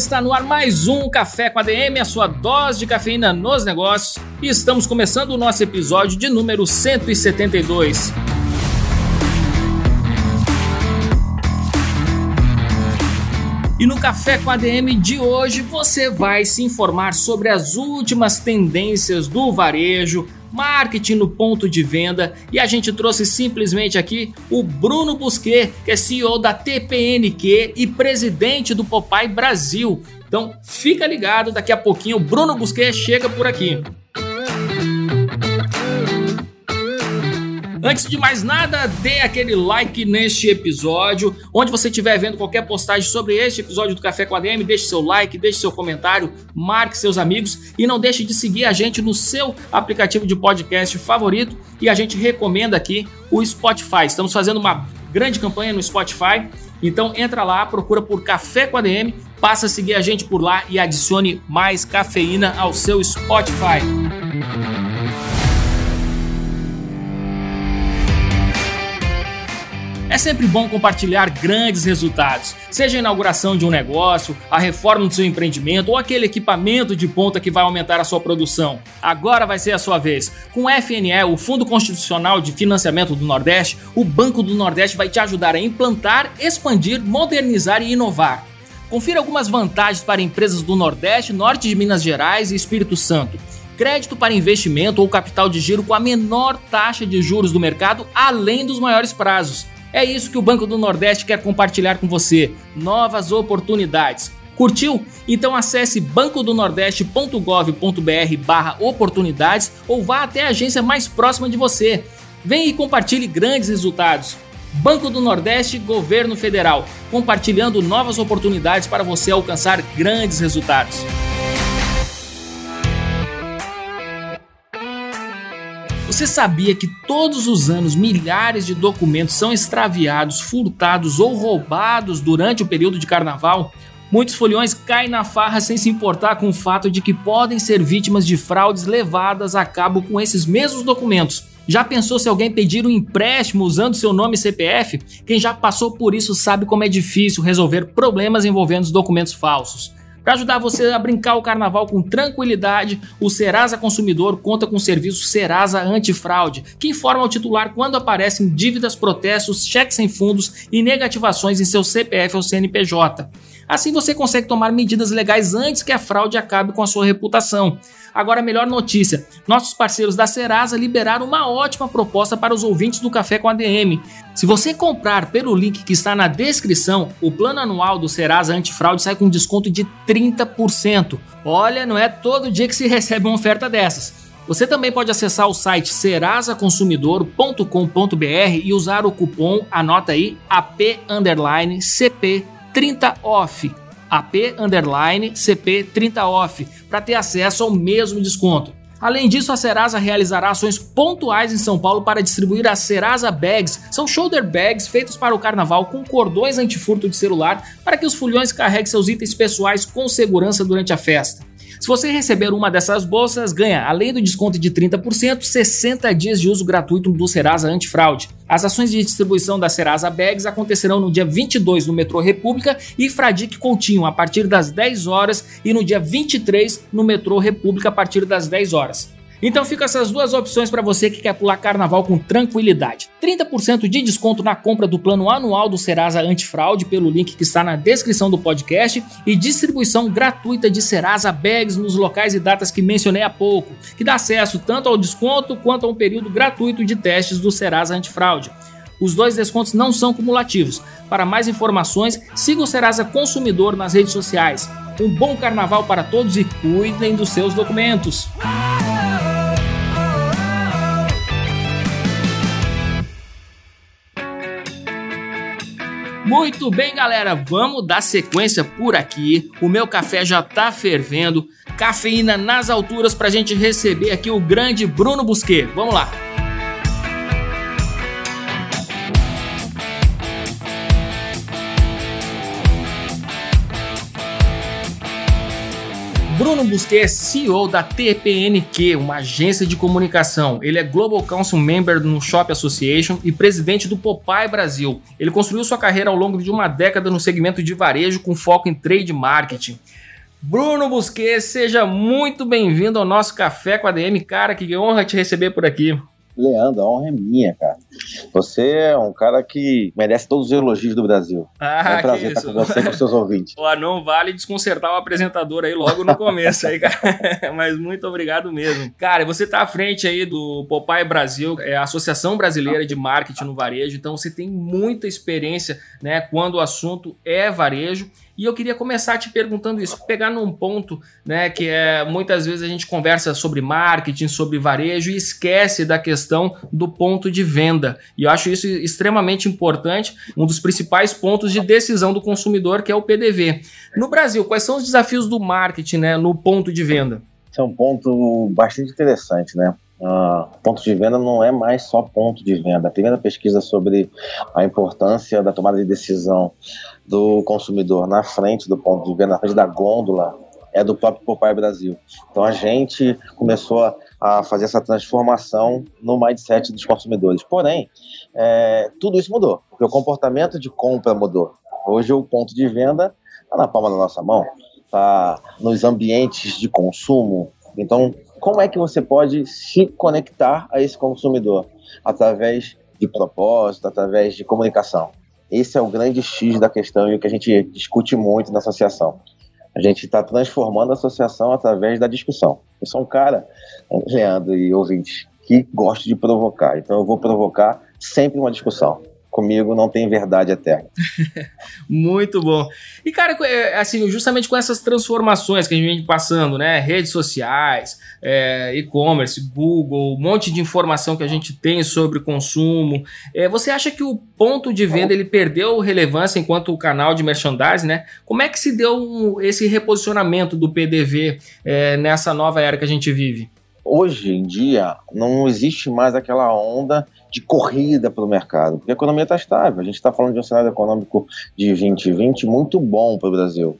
Está no ar mais um Café com a DM, a sua dose de cafeína nos negócios, e estamos começando o nosso episódio de número 172. E no Café com a DM de hoje você vai se informar sobre as últimas tendências do varejo, marketing no ponto de venda e a gente trouxe simplesmente aqui o Bruno Busquet, que é CEO da TPNQ e presidente do Popeye Brasil. Então fica ligado, daqui a pouquinho o Bruno Busquet chega por aqui. Antes de mais nada, dê aquele like neste episódio. Onde você estiver vendo qualquer postagem sobre este episódio do Café com a DM, deixe seu like, deixe seu comentário, marque seus amigos e não deixe de seguir a gente no seu aplicativo de podcast favorito. E a gente recomenda aqui o Spotify. Estamos fazendo uma grande campanha no Spotify. Então entra lá, procura por Café com a DM, passa a seguir a gente por lá e adicione mais cafeína ao seu Spotify. Sempre bom compartilhar grandes resultados, seja a inauguração de um negócio, a reforma do seu empreendimento ou aquele equipamento de ponta que vai aumentar a sua produção. Agora vai ser a sua vez. Com o FNE, o Fundo Constitucional de Financiamento do Nordeste, o Banco do Nordeste vai te ajudar a implantar, expandir, modernizar e inovar. Confira algumas vantagens para empresas do Nordeste, Norte de Minas Gerais e Espírito Santo crédito para investimento ou capital de giro com a menor taxa de juros do mercado, além dos maiores prazos. É isso que o Banco do Nordeste quer compartilhar com você: novas oportunidades. Curtiu? Então acesse bancodonordeste.gov.br/barra oportunidades ou vá até a agência mais próxima de você. Vem e compartilhe grandes resultados. Banco do Nordeste, Governo Federal, compartilhando novas oportunidades para você alcançar grandes resultados. Você sabia que todos os anos milhares de documentos são extraviados, furtados ou roubados durante o período de carnaval? Muitos foliões caem na farra sem se importar com o fato de que podem ser vítimas de fraudes levadas a cabo com esses mesmos documentos. Já pensou se alguém pedir um empréstimo usando seu nome e CPF? Quem já passou por isso sabe como é difícil resolver problemas envolvendo os documentos falsos. Para ajudar você a brincar o carnaval com tranquilidade, o Serasa Consumidor conta com o serviço Serasa Antifraude, que informa ao titular quando aparecem dívidas, protestos, cheques sem fundos e negativações em seu CPF ou CNPJ. Assim você consegue tomar medidas legais antes que a fraude acabe com a sua reputação. Agora, a melhor notícia: nossos parceiros da Serasa liberaram uma ótima proposta para os ouvintes do Café com ADM. Se você comprar pelo link que está na descrição, o plano anual do Serasa Antifraude sai com desconto de 30%. Olha, não é todo dia que se recebe uma oferta dessas. Você também pode acessar o site serasaconsumidor.com.br e usar o cupom, anota aí, AP CP 30OFF, AP underline CP 30OFF, para ter acesso ao mesmo desconto. Além disso, a Serasa realizará ações pontuais em São Paulo para distribuir as Serasa Bags. São shoulder bags feitos para o carnaval com cordões antifurto de celular para que os fulhões carreguem seus itens pessoais com segurança durante a festa. Se você receber uma dessas bolsas, ganha, além do desconto de 30%, 60 dias de uso gratuito do Serasa Antifraude. As ações de distribuição da Serasa Bags acontecerão no dia 22 no metrô República e Fradique Coutinho a partir das 10 horas e no dia 23 no metrô República a partir das 10 horas. Então fica essas duas opções para você que quer pular carnaval com tranquilidade. 30% de desconto na compra do plano anual do Serasa Antifraude pelo link que está na descrição do podcast e distribuição gratuita de Serasa Bags nos locais e datas que mencionei há pouco, que dá acesso tanto ao desconto quanto a um período gratuito de testes do Serasa Antifraude. Os dois descontos não são cumulativos. Para mais informações, siga o Serasa Consumidor nas redes sociais. Um bom carnaval para todos e cuidem dos seus documentos. Muito bem, galera, vamos dar sequência por aqui. O meu café já tá fervendo, cafeína nas alturas pra gente receber aqui o grande Bruno Busquet. Vamos lá. Bruno Busquet é CEO da TPNQ, uma agência de comunicação. Ele é Global Council Member no Shop Association e presidente do Popeye Brasil. Ele construiu sua carreira ao longo de uma década no segmento de varejo com foco em trade marketing. Bruno Busquet, seja muito bem-vindo ao nosso Café com a DM. Cara, que honra te receber por aqui. Leandro, a honra é minha, cara. Você é um cara que merece todos os elogios do Brasil. Ah, é um prazer estar com você e com seus ouvintes. Pô, não vale desconcertar o apresentador aí logo no começo aí, cara. Mas muito obrigado mesmo. Cara, você tá à frente aí do Popeye Brasil, é a Associação Brasileira de Marketing no Varejo, então você tem muita experiência, né, quando o assunto é varejo. E eu queria começar te perguntando isso, pegar num ponto, né, que é muitas vezes a gente conversa sobre marketing, sobre varejo e esquece da questão do ponto de venda. E eu acho isso extremamente importante, um dos principais pontos de decisão do consumidor, que é o PDV. No Brasil, quais são os desafios do marketing, né, no ponto de venda? Esse é um ponto bastante interessante, né? Uh, ponto de venda não é mais só ponto de venda. A primeira pesquisa sobre a importância da tomada de decisão do consumidor na frente do ponto de venda, na frente da gôndola, é do próprio Popeye Brasil. Então a gente começou a, fazer essa transformação no mindset dos consumidores. Porém, é, tudo isso mudou, porque o comportamento de compra mudou. Hoje o ponto de venda está na palma da nossa mão, está nos ambientes de consumo. Então como é que você pode se conectar a esse consumidor? Através de propósito, através de comunicação. Esse é o grande X da questão e o que a gente discute muito na associação. A gente está transformando a associação através da discussão. Eu sou um cara, Leandro e ouvintes, que gosto de provocar. Então eu vou provocar sempre uma discussão comigo não tem verdade eterna. Muito bom. E, cara, é, assim, justamente com essas transformações que a gente vem passando, né? Redes sociais, é, e-commerce, Google, um monte de informação que a gente tem sobre consumo. É, você acha que o ponto de venda ele perdeu relevância enquanto canal de merchandising, né? Como é que se deu esse reposicionamento do PDV é, nessa nova era que a gente vive? Hoje em dia, não existe mais aquela onda de corrida para o mercado, porque a economia está estável. A gente está falando de um cenário econômico de 2020 muito bom para o Brasil.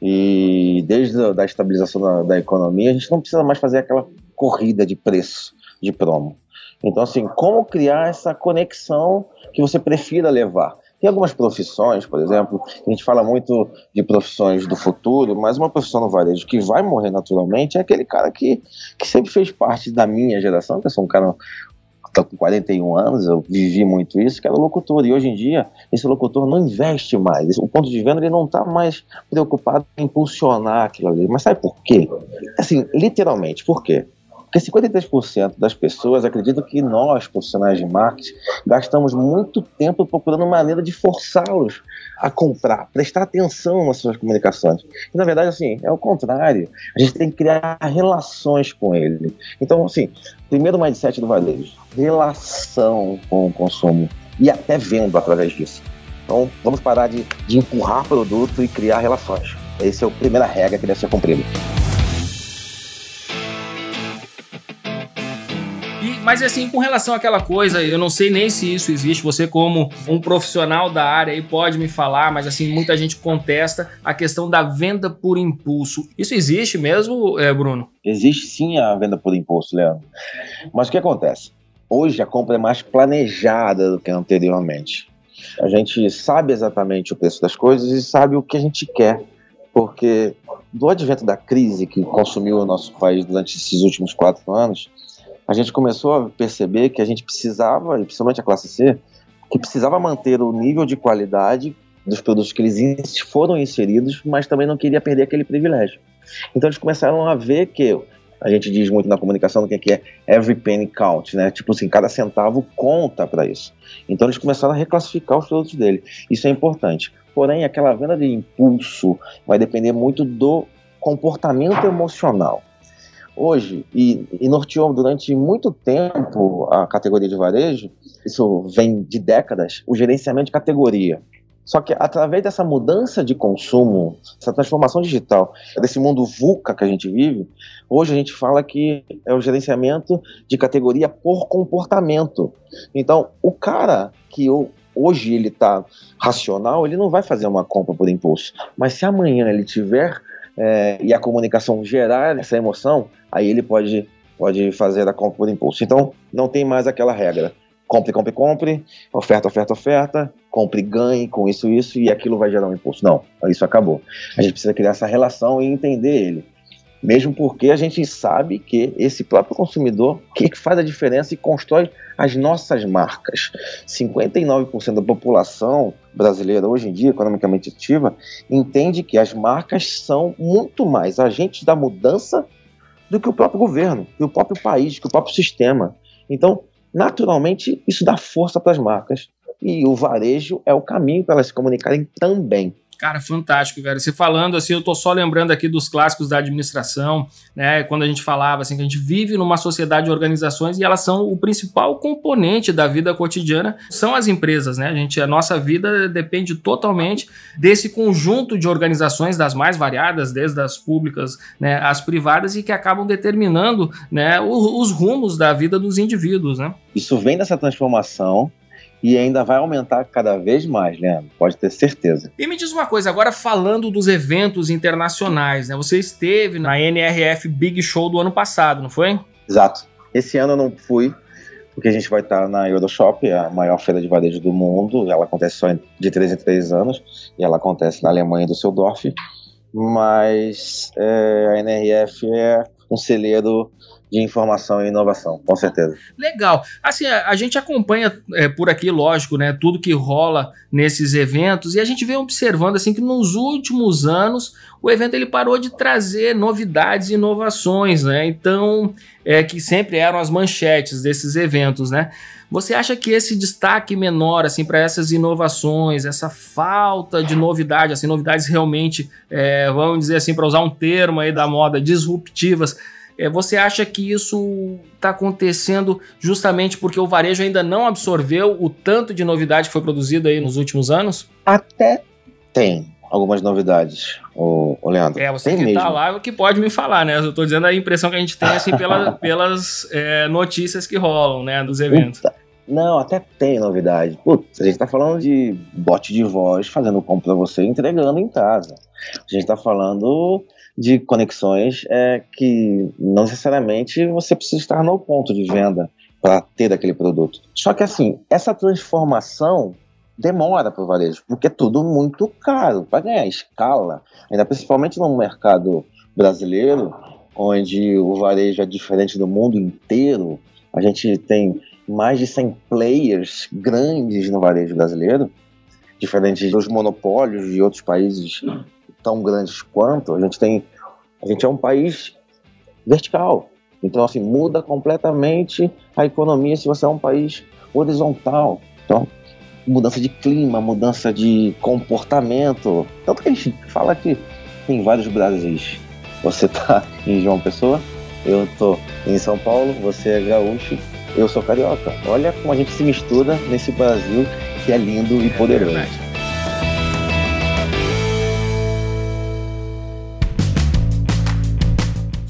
E desde a da estabilização da, da economia, a gente não precisa mais fazer aquela corrida de preço, de promo. Então, assim, como criar essa conexão que você prefira levar? Tem algumas profissões, por exemplo, a gente fala muito de profissões do futuro, mas uma profissão no varejo que vai morrer naturalmente é aquele cara que, que sempre fez parte da minha geração, que eu sou um cara Estou com 41 anos, eu vivi muito isso, que era locutor. E hoje em dia, esse locutor não investe mais. O ponto de venda ele não está mais preocupado em impulsionar aquilo ali. Mas sabe por quê? Assim, literalmente, por quê? Porque 53% das pessoas acreditam que nós, profissionais de marketing, gastamos muito tempo procurando maneira de forçá-los a comprar, prestar atenção nas suas comunicações. E, na verdade, assim, é o contrário. A gente tem que criar relações com ele. Então, assim, primeiro mindset do varejo, relação com o consumo e até vendo através disso. Então, vamos parar de, de empurrar produto e criar relações. Essa é a primeira regra que deve ser cumprida. Mas assim, com relação àquela coisa, eu não sei nem se isso existe. Você, como um profissional da área, aí pode me falar, mas assim, muita gente contesta a questão da venda por impulso. Isso existe mesmo, é, Bruno? Existe sim a venda por impulso, Leandro. Mas o que acontece? Hoje a compra é mais planejada do que anteriormente. A gente sabe exatamente o preço das coisas e sabe o que a gente quer. Porque do advento da crise que consumiu o nosso país durante esses últimos quatro anos, a gente começou a perceber que a gente precisava, principalmente a classe C, que precisava manter o nível de qualidade dos produtos que eles foram inseridos, mas também não queria perder aquele privilégio. Então eles começaram a ver que a gente diz muito na comunicação que é every penny count, né? Tipo assim, cada centavo conta para isso. Então eles começaram a reclassificar os produtos dele. Isso é importante. Porém, aquela venda de impulso vai depender muito do comportamento emocional hoje e, e norteou durante muito tempo a categoria de varejo, isso vem de décadas, o gerenciamento de categoria. Só que através dessa mudança de consumo, essa transformação digital, desse mundo VUCA que a gente vive, hoje a gente fala que é o gerenciamento de categoria por comportamento. Então, o cara que hoje ele está racional, ele não vai fazer uma compra por impulso. Mas se amanhã ele tiver é, e a comunicação gerar essa emoção, aí ele pode, pode fazer a compra por impulso. Então, não tem mais aquela regra compre, compre, compre, oferta, oferta, oferta, compre, ganhe com isso, isso, e aquilo vai gerar um impulso. Não, isso acabou. A gente precisa criar essa relação e entender ele. Mesmo porque a gente sabe que esse próprio consumidor que faz a diferença e constrói as nossas marcas. 59% da população brasileira hoje em dia, economicamente ativa, entende que as marcas são muito mais agentes da mudança do que o próprio governo, que o próprio país, que o próprio sistema. Então, naturalmente isso dá força para as marcas. E o varejo é o caminho para elas se comunicarem também. Cara, fantástico, velho. Você falando assim, eu tô só lembrando aqui dos clássicos da administração, né? Quando a gente falava assim que a gente vive numa sociedade de organizações e elas são o principal componente da vida cotidiana, são as empresas, né? A gente, a nossa vida depende totalmente desse conjunto de organizações das mais variadas, desde as públicas, né, as privadas e que acabam determinando, né, os rumos da vida dos indivíduos, né? Isso vem dessa transformação e ainda vai aumentar cada vez mais, Leandro, pode ter certeza. E me diz uma coisa, agora falando dos eventos internacionais, né? Você esteve na NRF Big Show do ano passado, não foi? Exato. Esse ano eu não fui, porque a gente vai estar na Euroshop, a maior feira de varejo do mundo. Ela acontece só de 3 em 3 anos, e ela acontece na Alemanha, do Düsseldorf. Mas é, a NRF é um celeiro de informação e inovação, com certeza. Legal. Assim, a, a gente acompanha é, por aqui, lógico, né, tudo que rola nesses eventos e a gente vem observando assim que nos últimos anos o evento ele parou de trazer novidades e inovações, né? Então, é que sempre eram as manchetes desses eventos, né? Você acha que esse destaque menor assim para essas inovações, essa falta de novidade, assim, novidades realmente, é, vamos dizer assim, para usar um termo aí da moda, disruptivas, você acha que isso está acontecendo justamente porque o varejo ainda não absorveu o tanto de novidade que foi produzida aí nos últimos anos? Até tem algumas novidades, o, o Leandro. É, você tem que está lá que pode me falar, né? Eu estou dizendo a impressão que a gente tem assim pela, pelas é, notícias que rolam, né, dos eventos. Puta. Não, até tem novidade. Putz, a gente está falando de bot de voz fazendo compra para você entregando em casa. A gente está falando de conexões é, que não necessariamente você precisa estar no ponto de venda para ter aquele produto. Só que assim, essa transformação demora para o varejo, porque é tudo muito caro para ganhar escala, ainda principalmente no mercado brasileiro, onde o varejo é diferente do mundo inteiro. A gente tem mais de 100 players grandes no varejo brasileiro, diferente dos monopólios de outros países tão grandes quanto, a gente tem. A gente é um país vertical. Então, assim, muda completamente a economia se você é um país horizontal. Então, mudança de clima, mudança de comportamento. Tanto que a gente fala que tem vários Brasis. Você tá em João Pessoa, eu tô em São Paulo, você é gaúcho, eu sou carioca. Olha como a gente se mistura nesse Brasil que é lindo e poderoso.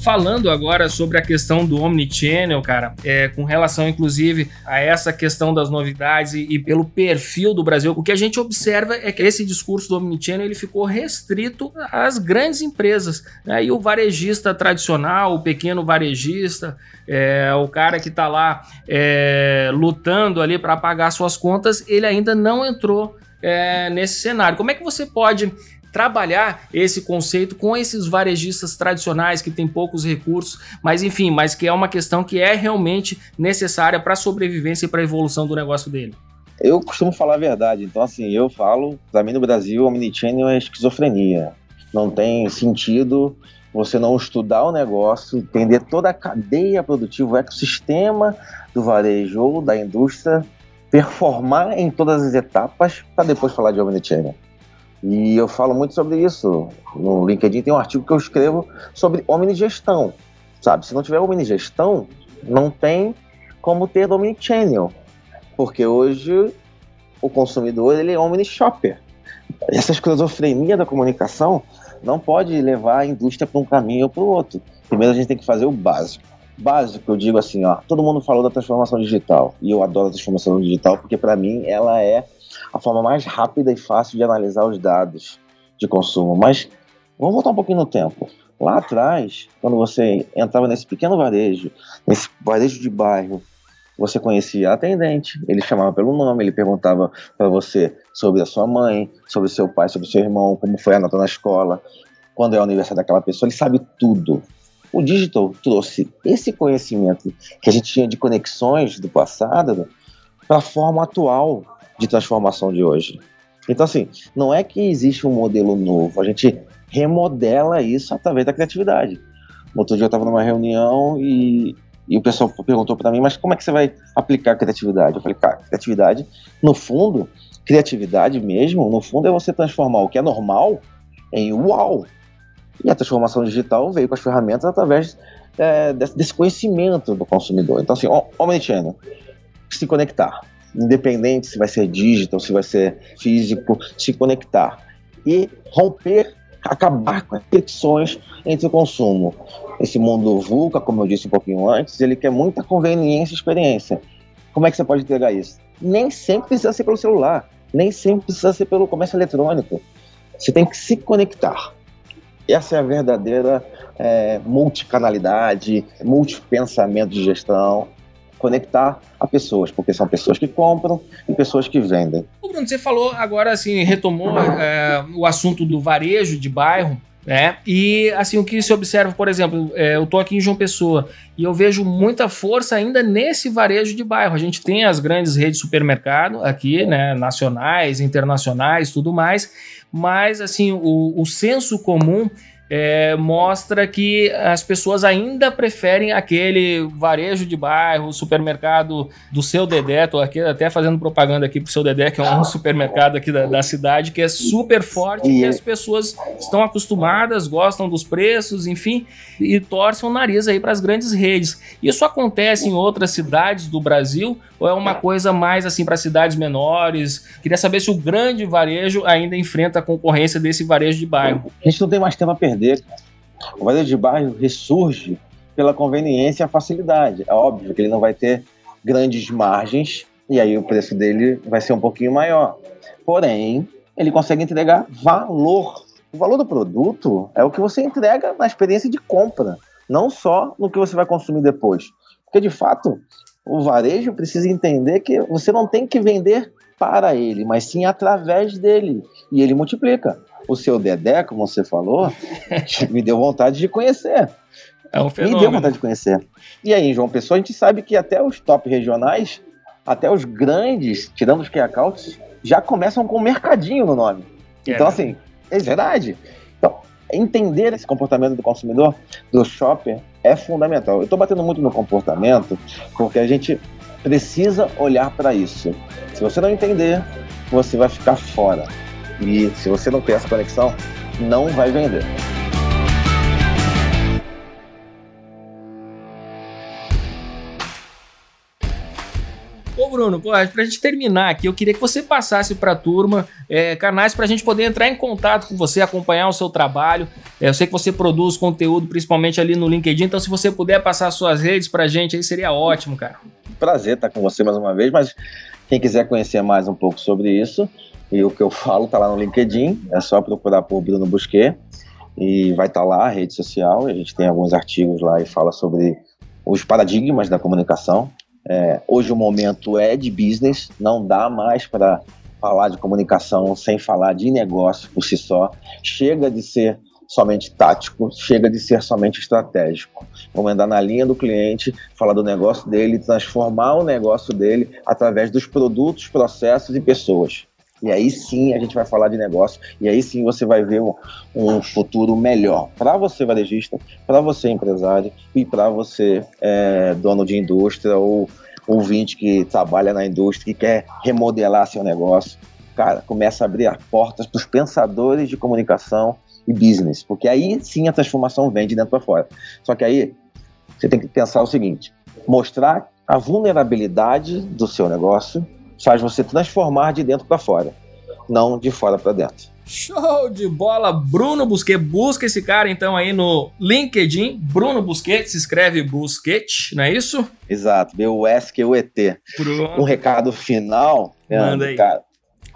Falando agora sobre a questão do Omnichannel, cara, é, com relação inclusive a essa questão das novidades e, e, pelo perfil do Brasil, o que a gente observa é que esse discurso do Omnichannel ele ficou restrito às grandes empresas. Né? E o varejista tradicional, o pequeno varejista, é, o cara que está lá é, lutando ali para pagar suas contas, ele ainda não entrou é, nesse cenário. Como é que você pode trabalhar esse conceito com esses varejistas tradicionais que têm poucos recursos, mas enfim, mas que é uma questão que é realmente necessária para a sobrevivência e para a evolução do negócio dele. Eu costumo falar a verdade, então assim, eu falo, para mim no Brasil, omnichannel é esquizofrenia. Não tem sentido você não estudar o negócio, entender toda a cadeia produtiva, o ecossistema do varejo ou da indústria, performar em todas as etapas para depois falar de omnichannel. E eu falo muito sobre isso. No LinkedIn tem um artigo que eu escrevo sobre omnigestão. Sabe, se não tiver omnigestão, não tem como ter omnichannel. Porque hoje o consumidor ele é omnishopper. essa esquizofrenia da comunicação não pode levar a indústria para um caminho ou para o outro. Primeiro a gente tem que fazer o básico. Básico, eu digo assim, ó, todo mundo falou da transformação digital e eu adoro a transformação digital porque para mim ela é a forma mais rápida e fácil de analisar os dados de consumo. Mas vamos voltar um pouquinho no tempo. Lá atrás, quando você entrava nesse pequeno varejo, nesse varejo de bairro, você conhecia a atendente, ele chamava pelo nome, ele perguntava para você sobre a sua mãe, sobre seu pai, sobre seu irmão, como foi a nota na escola, quando é o aniversário daquela pessoa, ele sabe tudo. O digital trouxe esse conhecimento que a gente tinha de conexões do passado para a forma atual de transformação de hoje. Então, assim, não é que existe um modelo novo, a gente remodela isso através da criatividade. Outro dia eu estava numa reunião e e o pessoal perguntou para mim, mas como é que você vai aplicar criatividade? Eu falei, cara, criatividade, no fundo, criatividade mesmo, no fundo é você transformar o que é normal em uau. E a transformação digital veio com as ferramentas através é, desse, conhecimento do consumidor. Então, assim, omnichannel, se conectar, independente se vai ser digital, se vai ser físico, se conectar e romper acabar com as fricções entre o consumo. Esse mundo VUCA, como eu disse um pouquinho antes, ele quer muita conveniência e experiência. Como é que você pode entregar isso? Nem sempre precisa ser pelo celular, nem sempre precisa ser pelo comércio eletrônico. Você tem que se conectar. Essa é a verdadeira é, multicanalidade, multipensamento de gestão, conectar a pessoas, porque são pessoas que compram e pessoas que vendem. O Bruno, você falou agora, assim, retomou é, o assunto do varejo de bairro. É, e assim, o que se observa, por exemplo, é, eu tô aqui em João Pessoa e eu vejo muita força ainda nesse varejo de bairro. A gente tem as grandes redes de supermercado aqui, né, nacionais, internacionais, tudo mais, mas assim, o, o senso comum é, mostra que as pessoas ainda preferem aquele varejo de bairro, supermercado do seu Dedé. Tô aqui até fazendo propaganda aqui pro seu Dedé, que é um supermercado aqui da, da cidade, que é super forte e as pessoas estão acostumadas, gostam dos preços, enfim, e torcem o nariz aí para as grandes redes. Isso acontece em outras cidades do Brasil ou é uma coisa mais assim para cidades menores? Queria saber se o grande varejo ainda enfrenta a concorrência desse varejo de bairro. A gente não tem mais tempo a perder O varejo de bairro ressurge pela conveniência e a facilidade. É óbvio que ele não vai ter grandes margens e aí o preço dele vai ser um pouquinho maior. Porém, ele consegue entregar valor. O valor do produto é o que você entrega na experiência de compra, não só no que você vai consumir depois. Porque de fato, o varejo precisa entender que você não tem que vender para ele, mas sim através dele. E ele multiplica o seu Dedé, como você falou, me deu vontade de conhecer. É um fenômeno. Me deu vontade de conhecer. E aí, João Pessoa, a gente sabe que até os top regionais, até os grandes, tirando os Kiakauts, já começam com mercadinho no nome. É então, assim, é verdade. Então, entender esse comportamento do consumidor, do shopper, é fundamental. Eu estou batendo muito no comportamento porque a gente precisa olhar para isso. Se você não entender, você vai ficar fora. E se você não tem essa conexão, não vai vender. Ô Bruno, pô, pra gente terminar aqui, eu queria que você passasse pra turma é, canais pra gente poder entrar em contato com você, acompanhar o seu trabalho. É, eu sei que você produz conteúdo principalmente ali no LinkedIn, então se você puder passar suas redes pra gente aí seria ótimo, cara. Prazer estar com você mais uma vez, mas quem quiser conhecer mais um pouco sobre isso, e o que eu falo tá lá no LinkedIn, é só procurar por Bruno Busquet e vai estar tá lá a rede social. A gente tem alguns artigos lá e fala sobre os paradigmas da comunicação. É, hoje o momento é de business, não dá mais para falar de comunicação sem falar de negócio por si só. Chega de ser somente tático, chega de ser somente estratégico. Vamos andar na linha do cliente, falar do negócio dele, transformar o negócio dele através dos produtos, processos e pessoas. E aí sim a gente vai falar de negócio, e aí sim você vai ver um, um futuro melhor para você varejista, para você empresário e para você é, dono de indústria ou ouvinte que trabalha na indústria, que quer remodelar seu negócio. Cara, começa a abrir as portas para os pensadores de comunicação e business, porque aí sim a transformação vem de dentro para fora. Só que aí você tem que pensar o seguinte: mostrar a vulnerabilidade do seu negócio faz você transformar de dentro para fora, não de fora para dentro. Show de bola, Bruno Busquet. Busca esse cara então aí no LinkedIn. Bruno Busquet, se escreve Busquet, não é isso? Exato, B-U-S-Q-U-E-T. Um recado final, Manda aí. cara,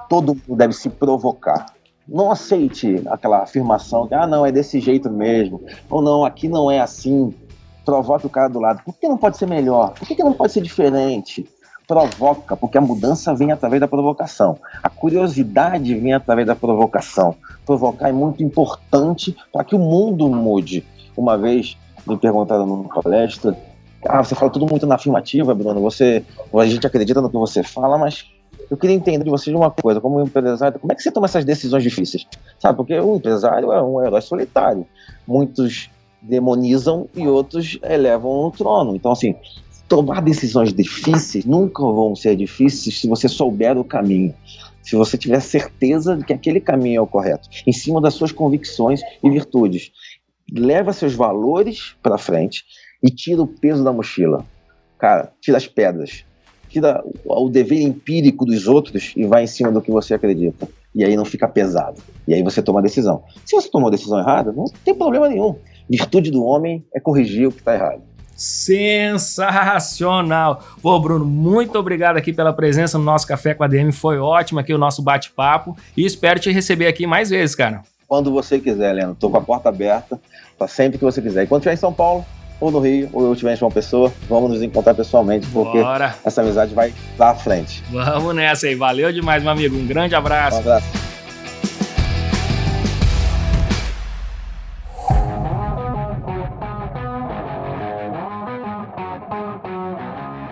todo mundo deve se provocar. Não aceite aquela afirmação que, ah, não, é desse jeito mesmo. Ou não, aqui não é assim. Provoque o cara do lado. Por que não pode ser melhor? Por que não pode ser diferente? Provoca, porque a mudança vem através da provocação. A curiosidade vem através da provocação. Provocar é muito importante para que o mundo mude. Uma vez me perguntaram numa palestra, ah, você fala tudo muito na afirmativa, Bruno, você, a gente acredita no que você fala, mas eu queria entender de você de uma coisa, como empresário, como é que você toma essas decisões difíceis? Sabe, porque o empresário é um herói solitário. Muitos demonizam e outros elevam no trono. Então, assim, tomar decisões difíceis nunca vão ser difíceis se você souber o caminho. Se você tiver certeza de que aquele caminho é o correto, em cima das suas convicções e virtudes. Leva seus valores para frente e tira o peso da mochila. Cara, tira as pedras. Tira o dever empírico dos outros e vai em cima do que você acredita. E aí não fica pesado. E aí você toma a decisão. Se você tomou a decisão errada, não tem problema nenhum. Virtude do homem é corrigir o que está errado. Sensacional! Pô, Bruno, muito obrigado aqui pela presença no nosso Café com a DM. Foi ótimo aqui o nosso bate-papo e espero te receber aqui mais vezes, cara. Quando você quiser, Leno. Tô com a porta aberta para sempre que você quiser. E quando estiver em São Paulo, ou no Rio, ou eu estiver em João Pessoa, vamos nos encontrar pessoalmente, porque Bora. essa amizade vai lá à frente. Vamos nessa aí. Valeu demais, meu amigo. Um grande abraço. Um abraço.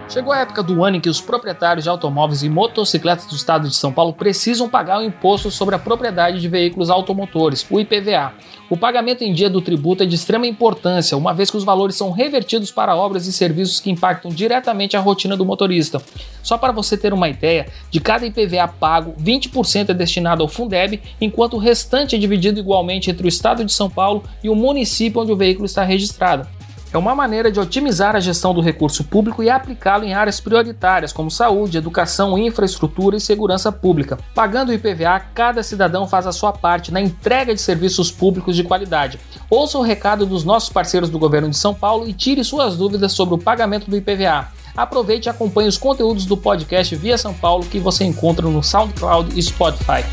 Chegou a época do ano em que os proprietários de automóveis e motocicletas do estado de São Paulo precisam pagar o imposto sobre a propriedade de veículos automotores, o IPVA. O pagamento em dia do tributo é de extrema importância, uma vez que os valores são revertidos para obras e serviços que impactam diretamente a rotina do motorista. Só para você ter uma ideia, de cada IPVA pago, 20% é destinado ao Fundeb, enquanto o restante é dividido igualmente entre o estado de São Paulo e o município onde o veículo está registrado é uma maneira de otimizar a gestão do recurso público e aplicá-lo em áreas prioritárias como saúde, educação, infraestrutura e segurança pública. Pagando o IPVA, cada cidadão faz a sua parte na entrega de serviços públicos de qualidade. Ouça o recado dos nossos parceiros do governo de São Paulo e tire suas dúvidas sobre o pagamento do IPVA. Aproveite e acompanhe os conteúdos do podcast Via São Paulo que você encontra no SoundCloud e Spotify.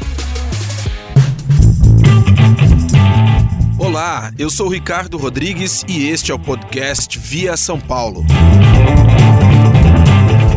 Olá, eu sou Ricardo Rodrigues e este é o podcast Via São Paulo.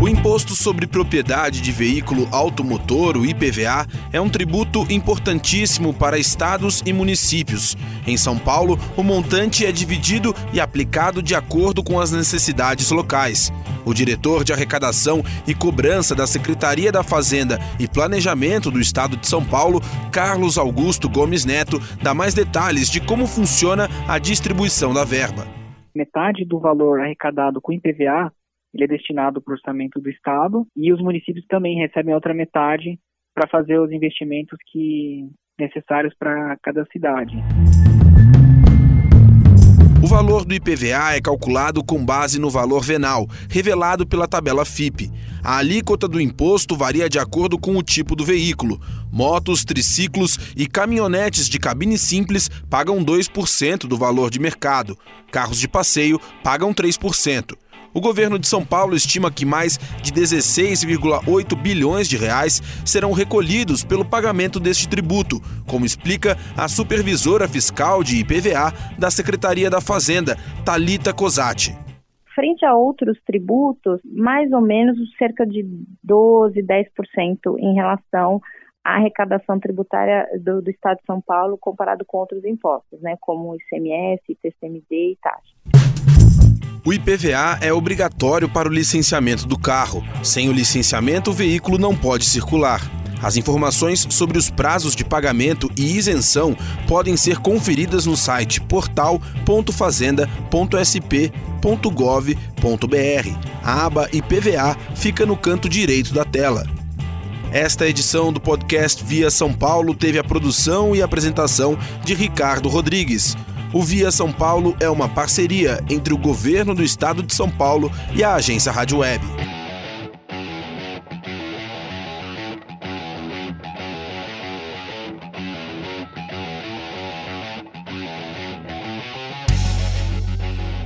O Imposto sobre Propriedade de Veículo Automotor, o IPVA, é um tributo importantíssimo para estados e municípios. Em São Paulo, o montante é dividido e aplicado de acordo com as necessidades locais. O diretor de arrecadação e cobrança da Secretaria da Fazenda e Planejamento do Estado de São Paulo, Carlos Augusto Gomes Neto, dá mais detalhes de como funciona a distribuição da verba. Metade do valor arrecadado com IPVA ele é destinado para o orçamento do Estado e os municípios também recebem a outra metade para fazer os investimentos que necessários para cada cidade. O valor do IPVA é calculado com base no valor venal, revelado pela tabela FIP. A alíquota do imposto varia de acordo com o tipo do veículo. Motos, triciclos e caminhonetes de cabine simples pagam 2% do valor de mercado. Carros de passeio pagam 3%. O governo de São Paulo estima que mais de 16,8 bilhões de reais serão recolhidos pelo pagamento deste tributo, como explica a supervisora fiscal de IPVA da Secretaria da Fazenda, Talita Cosati frente a outros tributos, mais ou menos cerca de 12, 10% em relação à arrecadação tributária do, do, Estado de São Paulo comparado com outros impostos, né, como ICMS, TCMD e taxa. O IPVA é obrigatório para o licenciamento do carro. Sem o licenciamento, o veículo não pode circular. As informações sobre os prazos de pagamento e isenção podem ser conferidas no site portal.fazenda.sp.gov.br. A aba IPVA fica no canto direito da tela. Esta edição do podcast Via São Paulo teve a produção e apresentação de Ricardo Rodrigues. O Via São Paulo é uma parceria entre o governo do estado de São Paulo e a agência Rádio Web.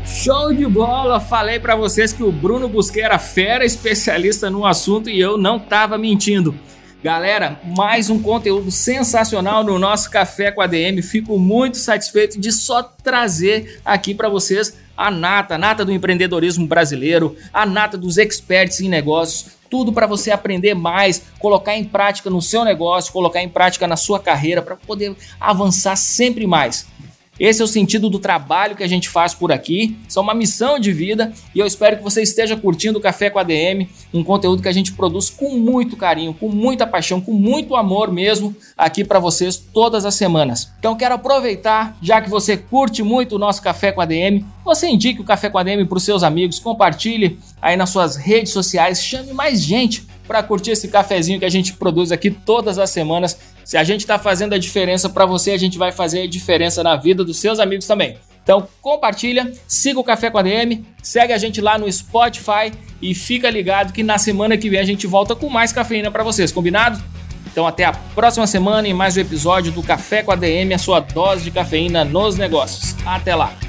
Show de bola! Falei para vocês que o Bruno Busqueira fera especialista no assunto e eu não tava mentindo. Galera, mais um conteúdo sensacional no nosso Café com a DM. Fico muito satisfeito de só trazer aqui para vocês a nata, a nata do empreendedorismo brasileiro, a nata dos experts em negócios, tudo para você aprender mais, colocar em prática no seu negócio, colocar em prática na sua carreira para poder avançar sempre mais. Esse é o sentido do trabalho que a gente faz por aqui. Isso é uma missão de vida e eu espero que você esteja curtindo o Café com a DM, um conteúdo que a gente produz com muito carinho, com muita paixão, com muito amor mesmo aqui para vocês todas as semanas. Então quero aproveitar, já que você curte muito o nosso Café com a DM, você indique o Café com a DM para os seus amigos, compartilhe aí nas suas redes sociais, chame mais gente para curtir esse cafezinho que a gente produz aqui todas as semanas. Se a gente está fazendo a diferença para você, a gente vai fazer a diferença na vida dos seus amigos também. Então compartilha, siga o Café com a DM, segue a gente lá no Spotify e fica ligado que na semana que vem a gente volta com mais cafeína para vocês, combinado? Então até a próxima semana em mais um episódio do Café com a DM, a sua dose de cafeína nos negócios. Até lá!